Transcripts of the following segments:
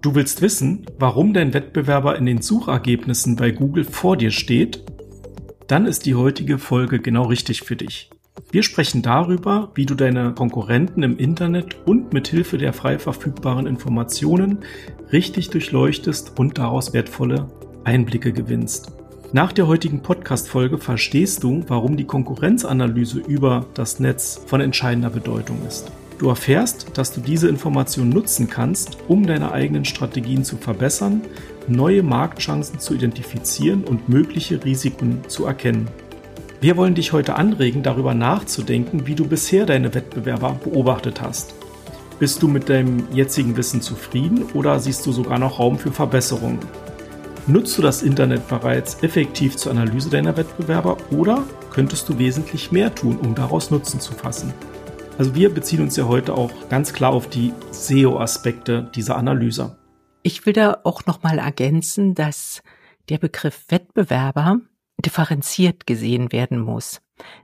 Du willst wissen, warum dein Wettbewerber in den Suchergebnissen bei Google vor dir steht? Dann ist die heutige Folge genau richtig für dich. Wir sprechen darüber, wie du deine Konkurrenten im Internet und mit Hilfe der frei verfügbaren Informationen richtig durchleuchtest und daraus wertvolle Einblicke gewinnst. Nach der heutigen Podcast-Folge verstehst du, warum die Konkurrenzanalyse über das Netz von entscheidender Bedeutung ist. Du erfährst, dass du diese Information nutzen kannst, um deine eigenen Strategien zu verbessern, neue Marktchancen zu identifizieren und mögliche Risiken zu erkennen. Wir wollen dich heute anregen, darüber nachzudenken, wie du bisher deine Wettbewerber beobachtet hast. Bist du mit deinem jetzigen Wissen zufrieden oder siehst du sogar noch Raum für Verbesserungen? Nutzt du das Internet bereits effektiv zur Analyse deiner Wettbewerber oder könntest du wesentlich mehr tun, um daraus Nutzen zu fassen? Also wir beziehen uns ja heute auch ganz klar auf die SEO-Aspekte dieser Analyse. Ich will da auch nochmal ergänzen, dass der Begriff Wettbewerber differenziert gesehen werden muss.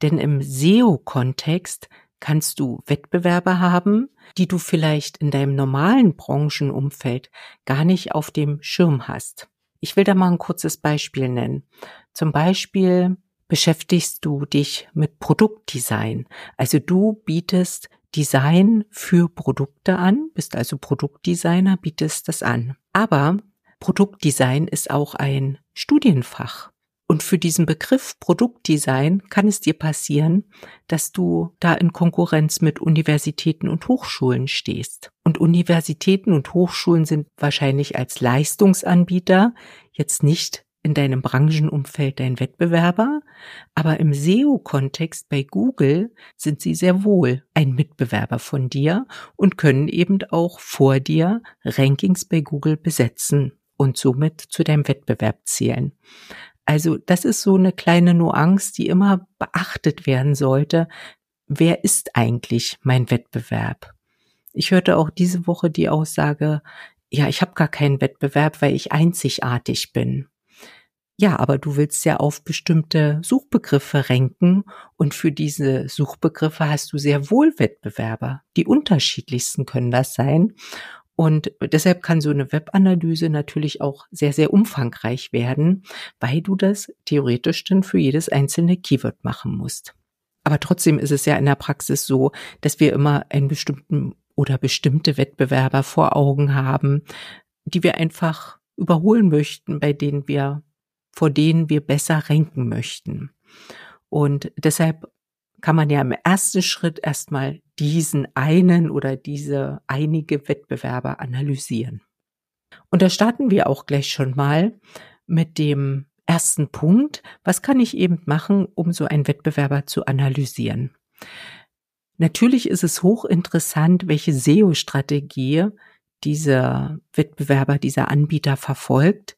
Denn im SEO-Kontext kannst du Wettbewerber haben, die du vielleicht in deinem normalen Branchenumfeld gar nicht auf dem Schirm hast. Ich will da mal ein kurzes Beispiel nennen. Zum Beispiel beschäftigst du dich mit Produktdesign. Also du bietest Design für Produkte an, bist also Produktdesigner, bietest das an. Aber Produktdesign ist auch ein Studienfach. Und für diesen Begriff Produktdesign kann es dir passieren, dass du da in Konkurrenz mit Universitäten und Hochschulen stehst. Und Universitäten und Hochschulen sind wahrscheinlich als Leistungsanbieter jetzt nicht in deinem Branchenumfeld dein Wettbewerber, aber im SEO-Kontext bei Google sind sie sehr wohl ein Mitbewerber von dir und können eben auch vor dir Rankings bei Google besetzen und somit zu deinem Wettbewerb zählen. Also das ist so eine kleine Nuance, die immer beachtet werden sollte. Wer ist eigentlich mein Wettbewerb? Ich hörte auch diese Woche die Aussage, ja, ich habe gar keinen Wettbewerb, weil ich einzigartig bin. Ja, aber du willst ja auf bestimmte Suchbegriffe renken und für diese Suchbegriffe hast du sehr wohl Wettbewerber. Die unterschiedlichsten können das sein. Und deshalb kann so eine Webanalyse natürlich auch sehr, sehr umfangreich werden, weil du das theoretisch dann für jedes einzelne Keyword machen musst. Aber trotzdem ist es ja in der Praxis so, dass wir immer einen bestimmten oder bestimmte Wettbewerber vor Augen haben, die wir einfach überholen möchten, bei denen wir vor denen wir besser renken möchten. Und deshalb kann man ja im ersten Schritt erstmal diesen einen oder diese einige Wettbewerber analysieren. Und da starten wir auch gleich schon mal mit dem ersten Punkt. Was kann ich eben machen, um so einen Wettbewerber zu analysieren? Natürlich ist es hochinteressant, welche SEO-Strategie dieser Wettbewerber, dieser Anbieter verfolgt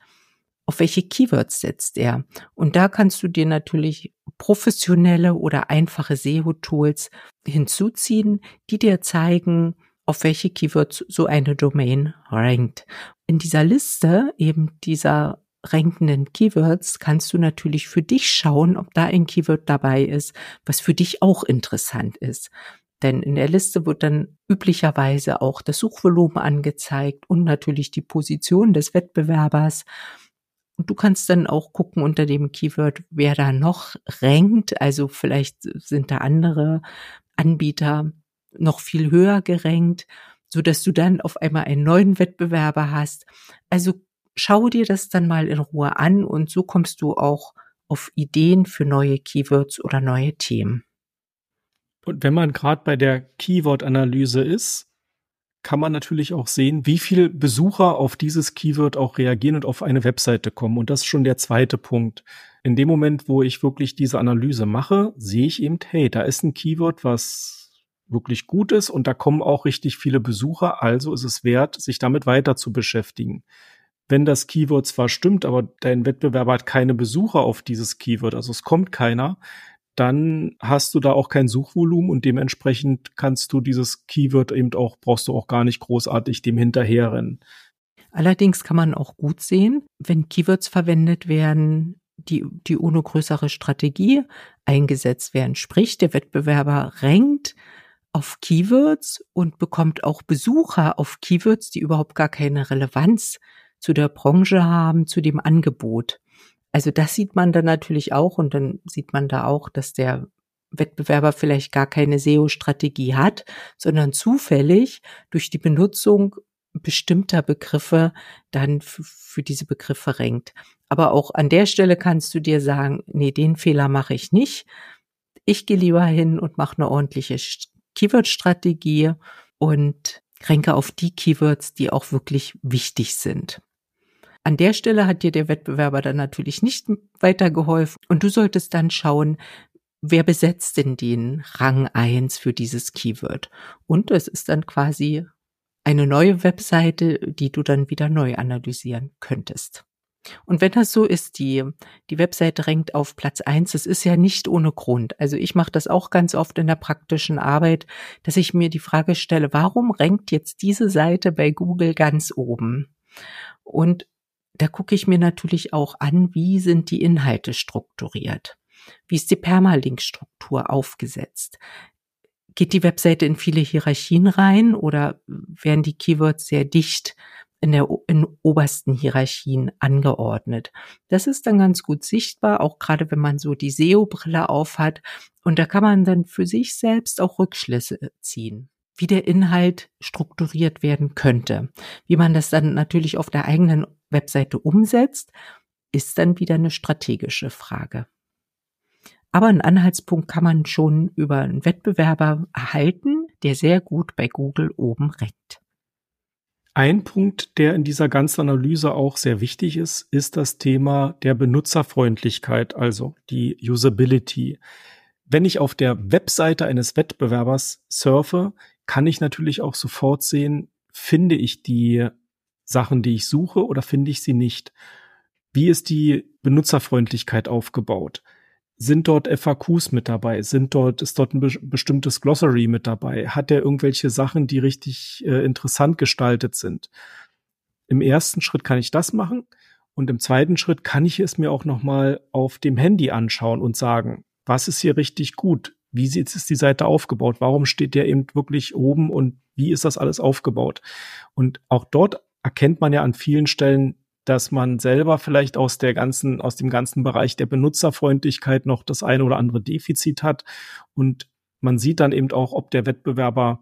auf welche Keywords setzt er. Und da kannst du dir natürlich professionelle oder einfache SEO-Tools hinzuziehen, die dir zeigen, auf welche Keywords so eine Domain rankt. In dieser Liste eben dieser rankenden Keywords kannst du natürlich für dich schauen, ob da ein Keyword dabei ist, was für dich auch interessant ist. Denn in der Liste wird dann üblicherweise auch das Suchvolumen angezeigt und natürlich die Position des Wettbewerbers. Und du kannst dann auch gucken unter dem Keyword, wer da noch rankt. Also vielleicht sind da andere Anbieter noch viel höher gerankt, so dass du dann auf einmal einen neuen Wettbewerber hast. Also schau dir das dann mal in Ruhe an und so kommst du auch auf Ideen für neue Keywords oder neue Themen. Und wenn man gerade bei der Keyword-Analyse ist, kann man natürlich auch sehen, wie viele Besucher auf dieses Keyword auch reagieren und auf eine Webseite kommen. Und das ist schon der zweite Punkt. In dem Moment, wo ich wirklich diese Analyse mache, sehe ich eben, hey, da ist ein Keyword, was wirklich gut ist und da kommen auch richtig viele Besucher, also ist es wert, sich damit weiter zu beschäftigen. Wenn das Keyword zwar stimmt, aber dein Wettbewerber hat keine Besucher auf dieses Keyword, also es kommt keiner, dann hast du da auch kein Suchvolumen und dementsprechend kannst du dieses Keyword eben auch, brauchst du auch gar nicht großartig dem hinterherrennen. Allerdings kann man auch gut sehen, wenn Keywords verwendet werden, die, die ohne größere Strategie eingesetzt werden. Sprich, der Wettbewerber rankt auf Keywords und bekommt auch Besucher auf Keywords, die überhaupt gar keine Relevanz zu der Branche haben, zu dem Angebot. Also das sieht man dann natürlich auch und dann sieht man da auch, dass der Wettbewerber vielleicht gar keine SEO-Strategie hat, sondern zufällig durch die Benutzung bestimmter Begriffe dann für diese Begriffe rankt. Aber auch an der Stelle kannst du dir sagen, nee, den Fehler mache ich nicht. Ich gehe lieber hin und mache eine ordentliche Keyword-Strategie und renke auf die Keywords, die auch wirklich wichtig sind. An der Stelle hat dir der Wettbewerber dann natürlich nicht weitergeholfen und du solltest dann schauen, wer besetzt denn den Rang eins für dieses Keyword? Und es ist dann quasi eine neue Webseite, die du dann wieder neu analysieren könntest. Und wenn das so ist, die, die Webseite rankt auf Platz eins, das ist ja nicht ohne Grund. Also ich mache das auch ganz oft in der praktischen Arbeit, dass ich mir die Frage stelle, warum rankt jetzt diese Seite bei Google ganz oben? Und da gucke ich mir natürlich auch an, wie sind die Inhalte strukturiert? Wie ist die Permalink-Struktur aufgesetzt? Geht die Webseite in viele Hierarchien rein oder werden die Keywords sehr dicht in der in obersten Hierarchien angeordnet? Das ist dann ganz gut sichtbar, auch gerade wenn man so die SEO-Brille aufhat. Und da kann man dann für sich selbst auch Rückschlüsse ziehen wie der Inhalt strukturiert werden könnte. Wie man das dann natürlich auf der eigenen Webseite umsetzt, ist dann wieder eine strategische Frage. Aber einen Anhaltspunkt kann man schon über einen Wettbewerber erhalten, der sehr gut bei Google oben rankt. Ein Punkt, der in dieser ganzen Analyse auch sehr wichtig ist, ist das Thema der Benutzerfreundlichkeit, also die Usability. Wenn ich auf der Webseite eines Wettbewerbers surfe, kann ich natürlich auch sofort sehen, finde ich die Sachen, die ich suche oder finde ich sie nicht? Wie ist die Benutzerfreundlichkeit aufgebaut? sind dort FAQs mit dabei? Sind dort, ist dort ein be bestimmtes Glossary mit dabei? Hat er irgendwelche Sachen, die richtig äh, interessant gestaltet sind? Im ersten Schritt kann ich das machen. Und im zweiten Schritt kann ich es mir auch nochmal auf dem Handy anschauen und sagen, was ist hier richtig gut? Wie sieht ist die Seite aufgebaut? Warum steht der eben wirklich oben und wie ist das alles aufgebaut? Und auch dort erkennt man ja an vielen Stellen dass man selber vielleicht aus der ganzen, aus dem ganzen Bereich der Benutzerfreundlichkeit noch das eine oder andere Defizit hat. Und man sieht dann eben auch, ob der Wettbewerber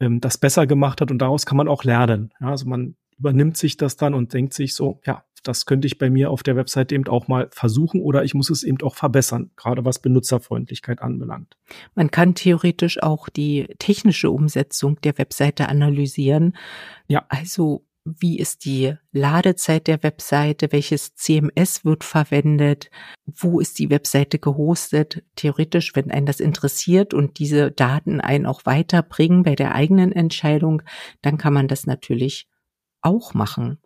ähm, das besser gemacht hat und daraus kann man auch lernen. Ja, also man übernimmt sich das dann und denkt sich so, ja, das könnte ich bei mir auf der Website eben auch mal versuchen oder ich muss es eben auch verbessern, gerade was Benutzerfreundlichkeit anbelangt. Man kann theoretisch auch die technische Umsetzung der Webseite analysieren. Ja. Also wie ist die Ladezeit der Webseite, welches CMS wird verwendet, wo ist die Webseite gehostet. Theoretisch, wenn einen das interessiert und diese Daten einen auch weiterbringen bei der eigenen Entscheidung, dann kann man das natürlich auch machen.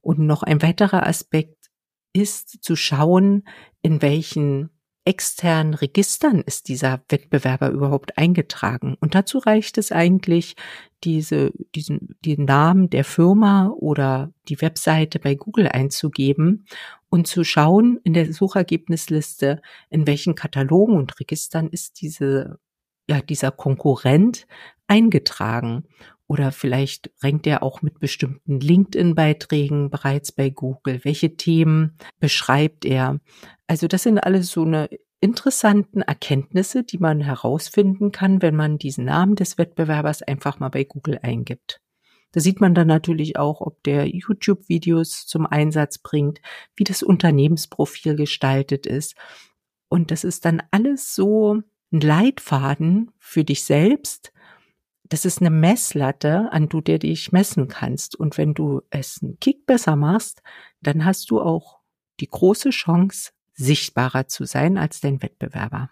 Und noch ein weiterer Aspekt ist zu schauen, in welchen externen Registern ist dieser Wettbewerber überhaupt eingetragen? Und dazu reicht es eigentlich, diese, diesen, den Namen der Firma oder die Webseite bei Google einzugeben und zu schauen in der Suchergebnisliste, in welchen Katalogen und Registern ist diese, ja, dieser Konkurrent eingetragen. Oder vielleicht rankt er auch mit bestimmten LinkedIn-Beiträgen bereits bei Google. Welche Themen beschreibt er? Also das sind alles so eine interessanten Erkenntnisse, die man herausfinden kann, wenn man diesen Namen des Wettbewerbers einfach mal bei Google eingibt. Da sieht man dann natürlich auch, ob der YouTube-Videos zum Einsatz bringt, wie das Unternehmensprofil gestaltet ist. Und das ist dann alles so ein Leitfaden für dich selbst, das ist eine Messlatte, an du dir dich messen kannst. Und wenn du es einen Kick besser machst, dann hast du auch die große Chance, sichtbarer zu sein als dein Wettbewerber.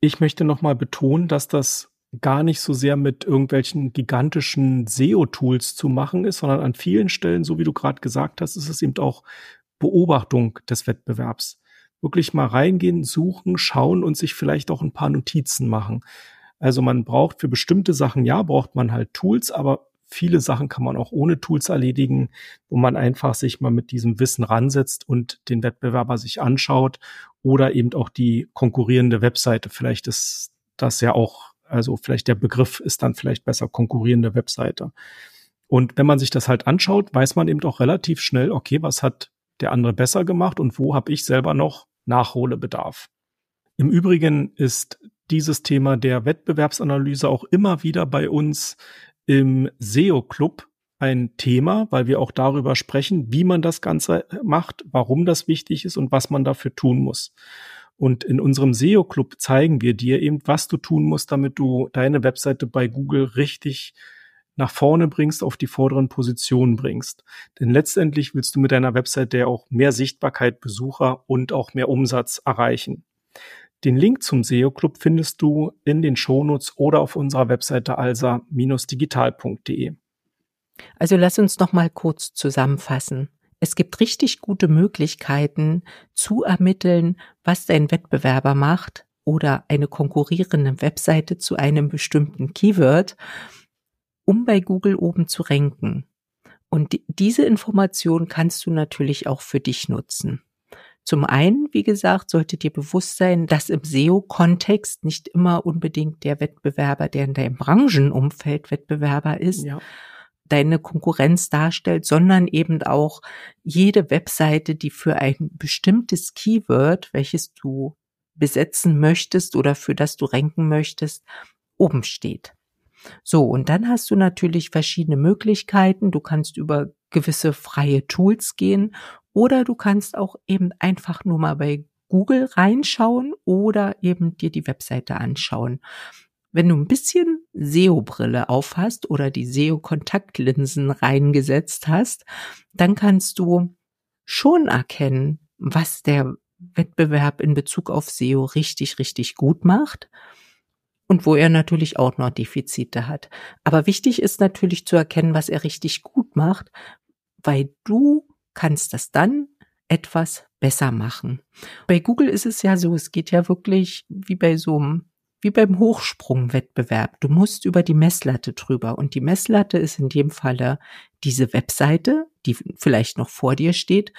Ich möchte nochmal betonen, dass das gar nicht so sehr mit irgendwelchen gigantischen SEO-Tools zu machen ist, sondern an vielen Stellen, so wie du gerade gesagt hast, ist es eben auch Beobachtung des Wettbewerbs. Wirklich mal reingehen, suchen, schauen und sich vielleicht auch ein paar Notizen machen. Also man braucht für bestimmte Sachen, ja, braucht man halt Tools, aber viele Sachen kann man auch ohne Tools erledigen, wo man einfach sich mal mit diesem Wissen ransetzt und den Wettbewerber sich anschaut oder eben auch die konkurrierende Webseite. Vielleicht ist das ja auch Also vielleicht der Begriff ist dann vielleicht besser konkurrierende Webseite. Und wenn man sich das halt anschaut, weiß man eben doch relativ schnell, okay, was hat der andere besser gemacht und wo habe ich selber noch Nachholbedarf. Im Übrigen ist dieses Thema der Wettbewerbsanalyse auch immer wieder bei uns im SEO Club ein Thema, weil wir auch darüber sprechen, wie man das Ganze macht, warum das wichtig ist und was man dafür tun muss. Und in unserem SEO Club zeigen wir dir eben, was du tun musst, damit du deine Webseite bei Google richtig nach vorne bringst, auf die vorderen Positionen bringst. Denn letztendlich willst du mit deiner Webseite ja auch mehr Sichtbarkeit, Besucher und auch mehr Umsatz erreichen. Den Link zum SEO Club findest du in den Shownotes oder auf unserer Webseite alsa-digital.de. Also lass uns noch mal kurz zusammenfassen. Es gibt richtig gute Möglichkeiten zu ermitteln, was dein Wettbewerber macht oder eine konkurrierende Webseite zu einem bestimmten Keyword, um bei Google oben zu ranken. Und diese Information kannst du natürlich auch für dich nutzen. Zum einen, wie gesagt, sollte dir bewusst sein, dass im SEO-Kontext nicht immer unbedingt der Wettbewerber, der in deinem Branchenumfeld Wettbewerber ist, ja deine Konkurrenz darstellt, sondern eben auch jede Webseite, die für ein bestimmtes Keyword, welches du besetzen möchtest oder für das du ranken möchtest, oben steht. So, und dann hast du natürlich verschiedene Möglichkeiten. Du kannst über gewisse freie Tools gehen oder du kannst auch eben einfach nur mal bei Google reinschauen oder eben dir die Webseite anschauen. Wenn du ein bisschen SEO-Brille aufhast oder die SEO-Kontaktlinsen reingesetzt hast, dann kannst du schon erkennen, was der Wettbewerb in Bezug auf SEO richtig, richtig gut macht und wo er natürlich auch noch Defizite hat. Aber wichtig ist natürlich zu erkennen, was er richtig gut macht, weil du kannst das dann etwas besser machen. Bei Google ist es ja so, es geht ja wirklich wie bei so einem wie beim Hochsprungwettbewerb. Du musst über die Messlatte drüber. Und die Messlatte ist in dem Falle diese Webseite, die vielleicht noch vor dir steht.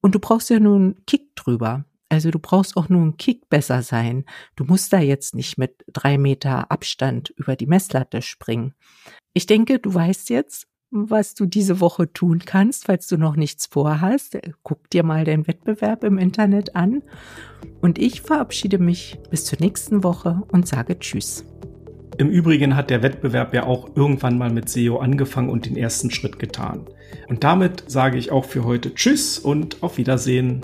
Und du brauchst ja nur einen Kick drüber. Also du brauchst auch nur einen Kick besser sein. Du musst da jetzt nicht mit drei Meter Abstand über die Messlatte springen. Ich denke, du weißt jetzt, was du diese Woche tun kannst, falls du noch nichts vorhast. Guck dir mal den Wettbewerb im Internet an. Und ich verabschiede mich bis zur nächsten Woche und sage Tschüss. Im Übrigen hat der Wettbewerb ja auch irgendwann mal mit SEO angefangen und den ersten Schritt getan. Und damit sage ich auch für heute Tschüss und auf Wiedersehen.